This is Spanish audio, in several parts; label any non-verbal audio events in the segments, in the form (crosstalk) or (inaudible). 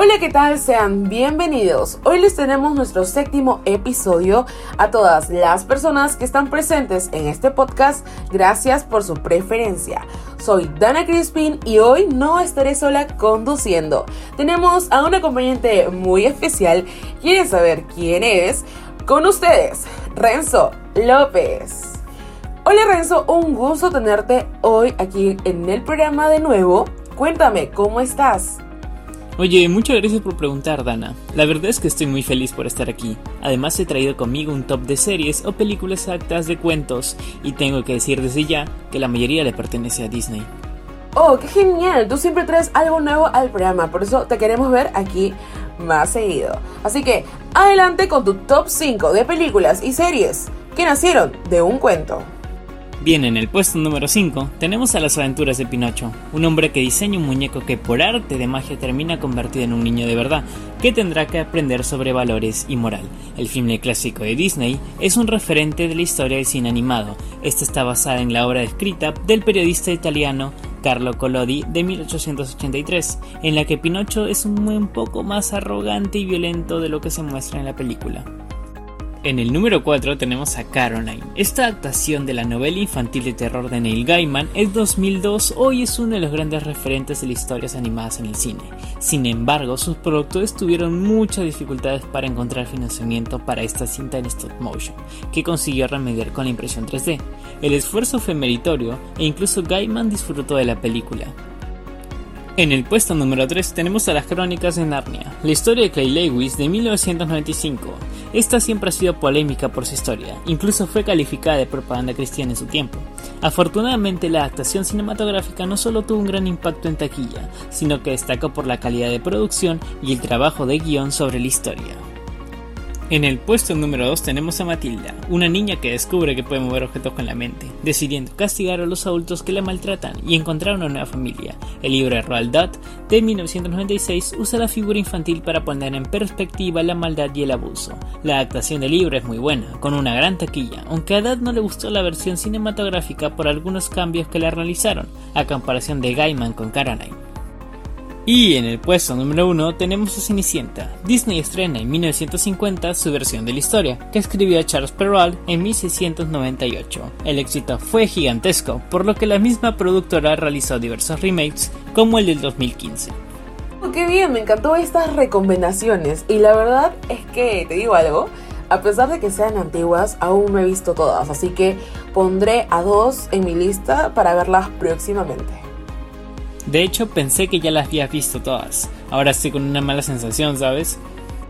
Hola, ¿qué tal? Sean bienvenidos. Hoy les tenemos nuestro séptimo episodio a todas las personas que están presentes en este podcast. Gracias por su preferencia. Soy Dana Crispin y hoy no estaré sola conduciendo. Tenemos a un acompañante muy especial. ¿Quieren saber quién es? Con ustedes, Renzo López. Hola Renzo, un gusto tenerte hoy aquí en el programa de nuevo. Cuéntame, ¿cómo estás? Oye, muchas gracias por preguntar, Dana. La verdad es que estoy muy feliz por estar aquí. Además he traído conmigo un top de series o películas actas de cuentos y tengo que decir desde ya que la mayoría le pertenece a Disney. Oh, qué genial. Tú siempre traes algo nuevo al programa, por eso te queremos ver aquí más seguido. Así que, adelante con tu top 5 de películas y series que nacieron de un cuento. Bien, en el puesto número 5 tenemos a las aventuras de Pinocho, un hombre que diseña un muñeco que por arte de magia termina convertido en un niño de verdad, que tendrá que aprender sobre valores y moral. El filme clásico de Disney es un referente de la historia del cine animado. Esta está basada en la obra escrita del periodista italiano Carlo Collodi de 1883, en la que Pinocho es un poco más arrogante y violento de lo que se muestra en la película. En el número 4 tenemos a Caroline. Esta adaptación de la novela infantil de terror de Neil Gaiman es 2002, hoy es uno de los grandes referentes de las historias animadas en el cine. Sin embargo, sus productores tuvieron muchas dificultades para encontrar financiamiento para esta cinta en stop motion, que consiguió remediar con la impresión 3D. El esfuerzo fue meritorio e incluso Gaiman disfrutó de la película. En el puesto número 3 tenemos a las Crónicas de Narnia, la historia de Clay Lewis de 1995. Esta siempre ha sido polémica por su historia, incluso fue calificada de propaganda cristiana en su tiempo. Afortunadamente la adaptación cinematográfica no solo tuvo un gran impacto en taquilla, sino que destacó por la calidad de producción y el trabajo de guion sobre la historia. En el puesto número 2 tenemos a Matilda, una niña que descubre que puede mover objetos con la mente, decidiendo castigar a los adultos que la maltratan y encontrar una nueva familia. El libro de Roald Dahl de 1996 usa la figura infantil para poner en perspectiva la maldad y el abuso. La adaptación del libro es muy buena, con una gran taquilla, aunque a Dahl no le gustó la versión cinematográfica por algunos cambios que la realizaron, a comparación de Gaiman con Caroline. Y en el puesto número 1 tenemos a Cenicienta. Disney estrena en 1950 su versión de la historia, que escribió Charles Perrault en 1698. El éxito fue gigantesco, por lo que la misma productora realizó diversos remakes, como el del 2015. qué bien, me encantó estas recomendaciones y la verdad es que, te digo algo, a pesar de que sean antiguas, aún no he visto todas, así que pondré a dos en mi lista para verlas próximamente. De hecho, pensé que ya las había visto todas. Ahora estoy con una mala sensación, ¿sabes?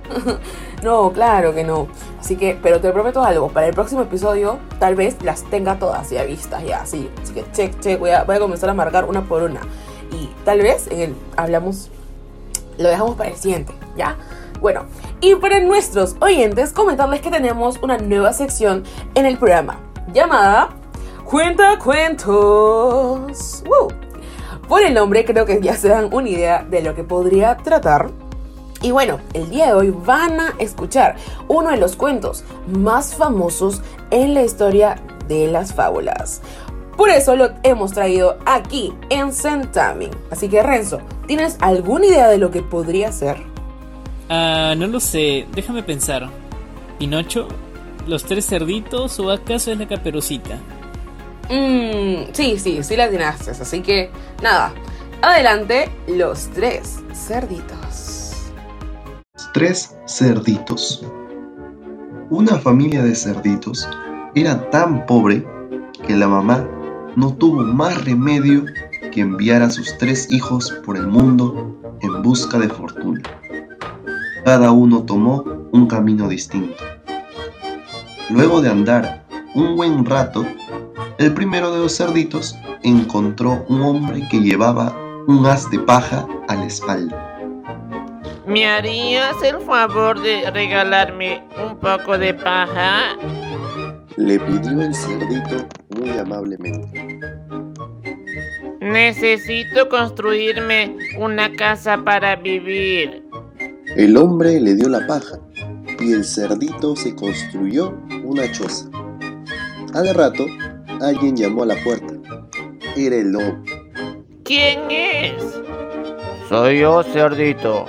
(laughs) no, claro que no. Así que, pero te prometo algo, para el próximo episodio tal vez las tenga todas ya vistas, ya, así. Así que check, check, voy a, comenzar a marcar una por una. Y tal vez en el hablamos, lo dejamos para el siguiente, ¿ya? Bueno, y para nuestros oyentes, comentarles que tenemos una nueva sección en el programa llamada Cuenta Cuentos. Por el nombre creo que ya se dan una idea de lo que podría tratar. Y bueno, el día de hoy van a escuchar uno de los cuentos más famosos en la historia de las fábulas. Por eso lo hemos traído aquí en Centaming. Así que Renzo, ¿tienes alguna idea de lo que podría ser? Ah, no lo sé, déjame pensar. ¿Pinocho? ¿Los tres cerditos o acaso es la caperucita? Mmm, sí, sí, sí la tienes. Así que, nada. Adelante, los tres cerditos. Tres cerditos. Una familia de cerditos era tan pobre que la mamá no tuvo más remedio que enviar a sus tres hijos por el mundo en busca de fortuna. Cada uno tomó un camino distinto. Luego de andar un buen rato, el primero de los cerditos encontró un hombre que llevaba un haz de paja a la espalda. ¿Me harías el favor de regalarme un poco de paja? Le pidió el cerdito muy amablemente. Necesito construirme una casa para vivir. El hombre le dio la paja y el cerdito se construyó una choza. Al rato Alguien llamó a la puerta. Era el lobo. ¿Quién es? Soy yo, cerdito.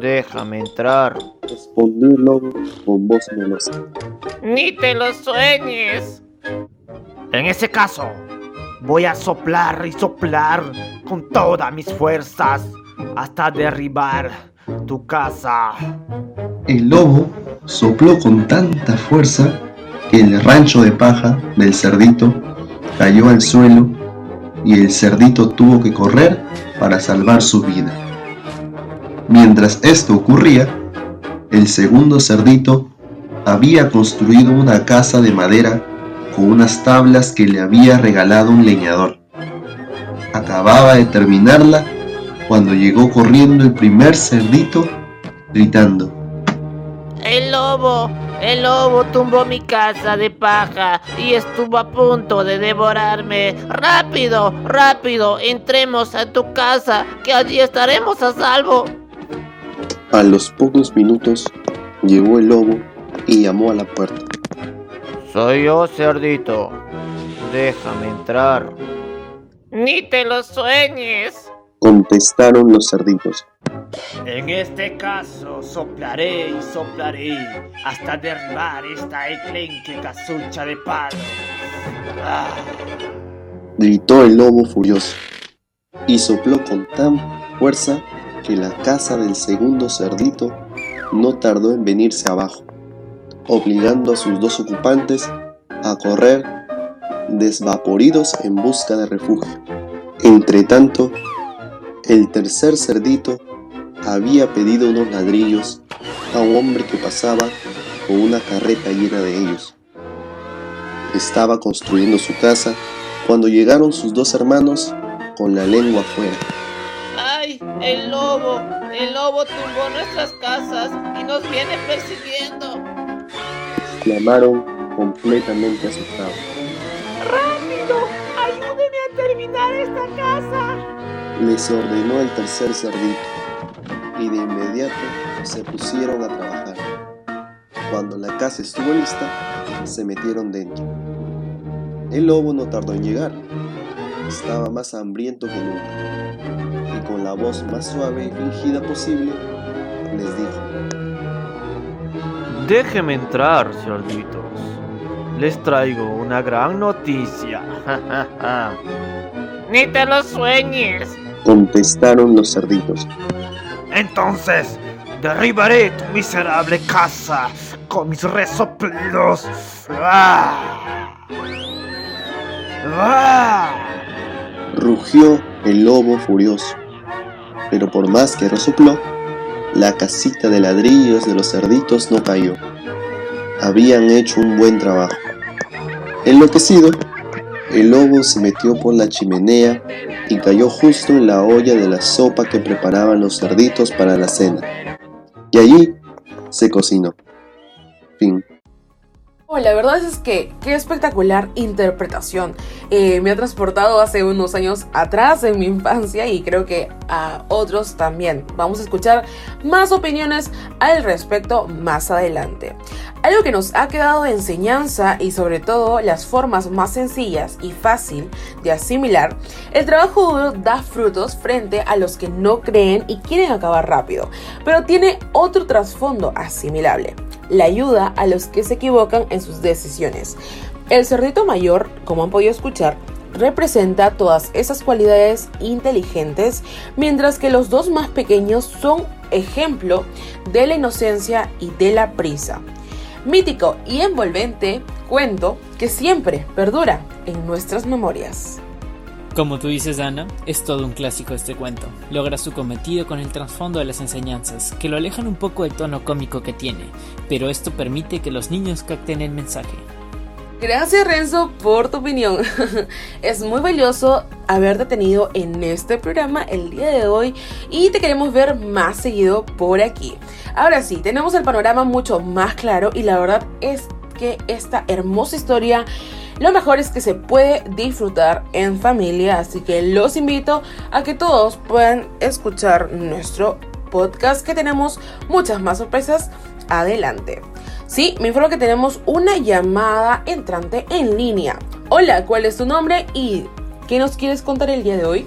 Déjame entrar. Respondió el lobo con voz melosa. Ni te lo sueñes. En ese caso, voy a soplar y soplar con todas mis fuerzas hasta derribar tu casa. El lobo sopló con tanta fuerza que el rancho de paja del cerdito cayó al suelo y el cerdito tuvo que correr para salvar su vida. Mientras esto ocurría, el segundo cerdito había construido una casa de madera con unas tablas que le había regalado un leñador. Acababa de terminarla cuando llegó corriendo el primer cerdito gritando. El lobo, el lobo tumbó mi casa de paja y estuvo a punto de devorarme. Rápido, rápido, entremos a tu casa, que allí estaremos a salvo. A los pocos minutos llegó el lobo y llamó a la puerta. Soy yo, cerdito. Déjame entrar. Ni te lo sueñes. Contestaron los cerditos. En este caso soplaré y soplaré hasta derribar esta eclenque casucha de palo. Ah. Gritó el lobo furioso y sopló con tan fuerza que la casa del segundo cerdito no tardó en venirse abajo, obligando a sus dos ocupantes a correr desvaporidos en busca de refugio. Entretanto, el tercer cerdito había pedido unos ladrillos a un hombre que pasaba con una carreta llena de ellos. Estaba construyendo su casa cuando llegaron sus dos hermanos con la lengua afuera. ¡Ay! El lobo, el lobo tumbó nuestras casas y nos viene persiguiendo. Exclamaron completamente asustados. ¡Rápido! ¡Ayúdeme a terminar esta casa! Les ordenó el tercer cerdito y de inmediato se pusieron a trabajar. Cuando la casa estuvo lista, se metieron dentro. El lobo no tardó en llegar. Estaba más hambriento que nunca. Y con la voz más suave y fingida posible, les dijo, Déjeme entrar, cerditos. Les traigo una gran noticia. (laughs) Ni te lo sueñes. contestaron los cerditos. Entonces, derribaré tu miserable casa con mis resoplidos. ¡Ah! ¡Ah! Rugió el lobo furioso, pero por más que resopló, la casita de ladrillos de los cerditos no cayó. Habían hecho un buen trabajo. Enloquecido, el lobo se metió por la chimenea y cayó justo en la olla de la sopa que preparaban los cerditos para la cena. Y allí se cocinó. Fin. La verdad es que qué espectacular interpretación. Eh, me ha transportado hace unos años atrás en mi infancia y creo que a otros también. Vamos a escuchar más opiniones al respecto más adelante. Algo que nos ha quedado de enseñanza y sobre todo las formas más sencillas y fácil de asimilar, el trabajo duro da frutos frente a los que no creen y quieren acabar rápido, pero tiene otro trasfondo asimilable la ayuda a los que se equivocan en sus decisiones. El cerdito mayor, como han podido escuchar, representa todas esas cualidades inteligentes, mientras que los dos más pequeños son ejemplo de la inocencia y de la prisa. Mítico y envolvente cuento que siempre perdura en nuestras memorias. Como tú dices, Ana, es todo un clásico este cuento. Logra su cometido con el trasfondo de las enseñanzas, que lo alejan un poco del tono cómico que tiene, pero esto permite que los niños capten el mensaje. Gracias Renzo por tu opinión. (laughs) es muy valioso haberte tenido en este programa el día de hoy y te queremos ver más seguido por aquí. Ahora sí, tenemos el panorama mucho más claro y la verdad es que esta hermosa historia lo mejor es que se puede disfrutar en familia, así que los invito a que todos puedan escuchar nuestro podcast que tenemos muchas más sorpresas adelante. Sí, me informo que tenemos una llamada entrante en línea. Hola, ¿cuál es tu nombre y qué nos quieres contar el día de hoy?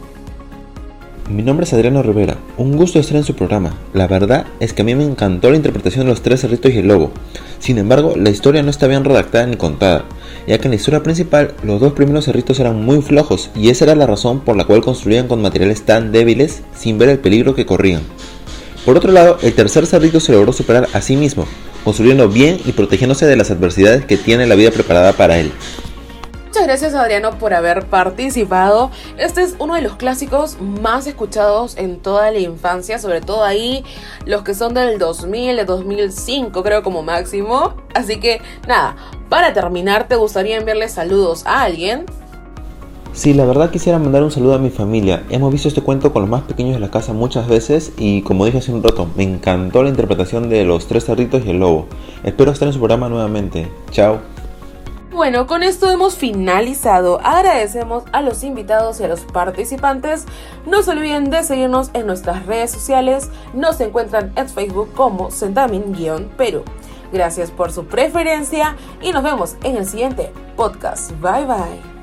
Mi nombre es Adriano Rivera, un gusto estar en su programa. La verdad es que a mí me encantó la interpretación de los tres cerritos y el lobo. Sin embargo, la historia no está bien redactada ni contada, ya que en la historia principal los dos primeros cerritos eran muy flojos y esa era la razón por la cual construían con materiales tan débiles sin ver el peligro que corrían. Por otro lado, el tercer cerrito se logró superar a sí mismo, construyendo bien y protegiéndose de las adversidades que tiene la vida preparada para él. Muchas gracias Adriano por haber participado. Este es uno de los clásicos más escuchados en toda la infancia, sobre todo ahí los que son del 2000, de 2005 creo como máximo. Así que nada, para terminar, ¿te gustaría enviarle saludos a alguien? Sí, la verdad quisiera mandar un saludo a mi familia. Hemos visto este cuento con los más pequeños de la casa muchas veces y como dije hace un rato, me encantó la interpretación de los tres cerritos y el lobo. Espero estar en su programa nuevamente. Chao. Bueno, con esto hemos finalizado. Agradecemos a los invitados y a los participantes. No se olviden de seguirnos en nuestras redes sociales. Nos encuentran en Facebook como Sentamin-Perú. Gracias por su preferencia y nos vemos en el siguiente podcast. Bye bye.